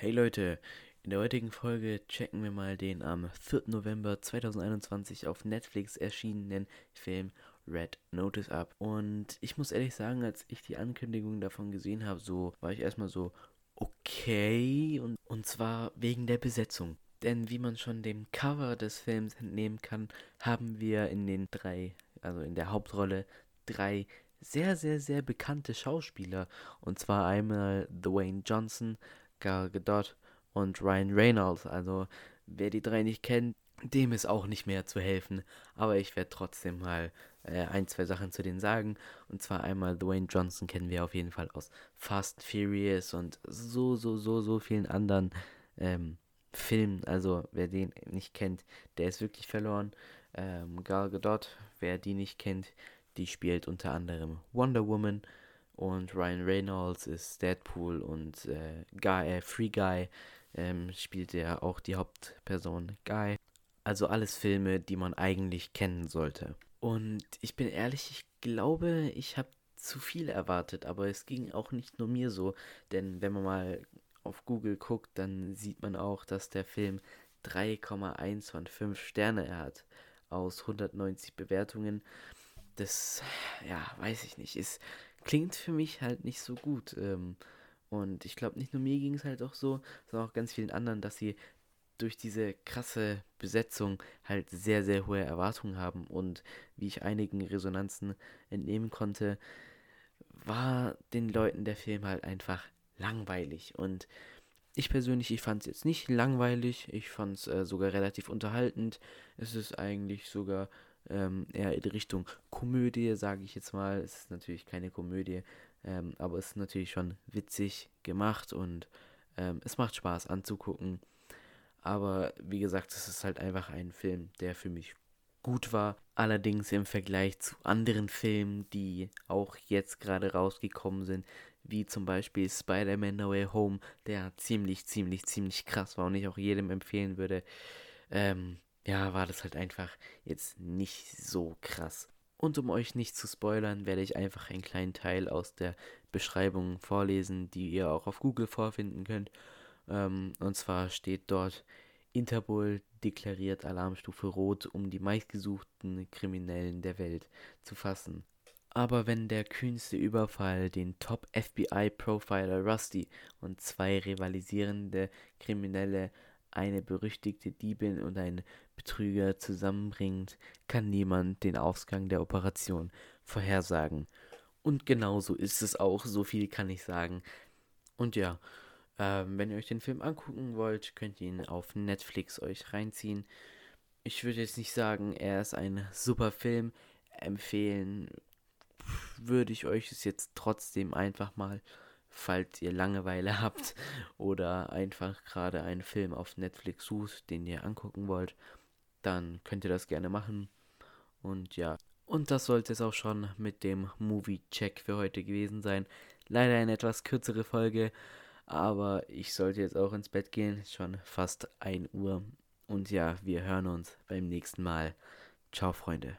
Hey Leute, in der heutigen Folge checken wir mal den am 4. November 2021 auf Netflix erschienenen Film Red Notice ab. Und ich muss ehrlich sagen, als ich die Ankündigung davon gesehen habe, so war ich erstmal so okay und, und zwar wegen der Besetzung. Denn wie man schon dem Cover des Films entnehmen kann, haben wir in den drei, also in der Hauptrolle, drei sehr, sehr, sehr bekannte Schauspieler. Und zwar einmal Dwayne Johnson, Gal Gadot und Ryan Reynolds. Also wer die drei nicht kennt, dem ist auch nicht mehr zu helfen. Aber ich werde trotzdem mal äh, ein, zwei Sachen zu denen sagen. Und zwar einmal Dwayne Johnson kennen wir auf jeden Fall aus Fast Furious und so, so, so, so vielen anderen ähm, Filmen. Also wer den nicht kennt, der ist wirklich verloren. Ähm, Gal Gadot, wer die nicht kennt, die spielt unter anderem Wonder Woman und Ryan Reynolds ist Deadpool und äh, Guy, äh, Free Guy ähm, spielt er auch die Hauptperson Guy. Also alles Filme, die man eigentlich kennen sollte. Und ich bin ehrlich, ich glaube, ich habe zu viel erwartet, aber es ging auch nicht nur mir so, denn wenn man mal auf Google guckt, dann sieht man auch, dass der Film 3,1 von 5 Sterne hat aus 190 Bewertungen. Das, ja, weiß ich nicht, ist klingt für mich halt nicht so gut. Ähm, und ich glaube, nicht nur mir ging es halt auch so, sondern auch ganz vielen anderen, dass sie durch diese krasse Besetzung halt sehr, sehr hohe Erwartungen haben. Und wie ich einigen Resonanzen entnehmen konnte, war den Leuten der Film halt einfach langweilig. Und ich persönlich, ich fand es jetzt nicht langweilig, ich fand es äh, sogar relativ unterhaltend. Es ist eigentlich sogar ähm, eher in Richtung Komödie, sage ich jetzt mal. Es ist natürlich keine Komödie, ähm, aber es ist natürlich schon witzig gemacht und ähm, es macht Spaß anzugucken. Aber wie gesagt, es ist halt einfach ein Film, der für mich gut war. Allerdings im Vergleich zu anderen Filmen, die auch jetzt gerade rausgekommen sind, wie zum Beispiel Spider-Man No Way Home, der ziemlich, ziemlich, ziemlich krass war und ich auch jedem empfehlen würde, ähm, ja, war das halt einfach jetzt nicht so krass. Und um euch nicht zu spoilern, werde ich einfach einen kleinen Teil aus der Beschreibung vorlesen, die ihr auch auf Google vorfinden könnt. Ähm, und zwar steht dort, Interpol deklariert Alarmstufe Rot, um die meistgesuchten Kriminellen der Welt zu fassen. Aber wenn der kühnste Überfall den Top-FBI-Profiler Rusty und zwei rivalisierende Kriminelle eine berüchtigte Diebin und ein Betrüger zusammenbringt, kann niemand den Ausgang der Operation vorhersagen. Und genauso ist es auch, so viel kann ich sagen. Und ja, ähm, wenn ihr euch den Film angucken wollt, könnt ihr ihn auf Netflix euch reinziehen. Ich würde jetzt nicht sagen, er ist ein super Film. Empfehlen würde ich euch es jetzt trotzdem einfach mal falls ihr Langeweile habt oder einfach gerade einen Film auf Netflix sucht, den ihr angucken wollt, dann könnt ihr das gerne machen. Und ja, und das sollte es auch schon mit dem Movie-Check für heute gewesen sein. Leider eine etwas kürzere Folge, aber ich sollte jetzt auch ins Bett gehen. Schon fast 1 Uhr. Und ja, wir hören uns beim nächsten Mal. Ciao, Freunde.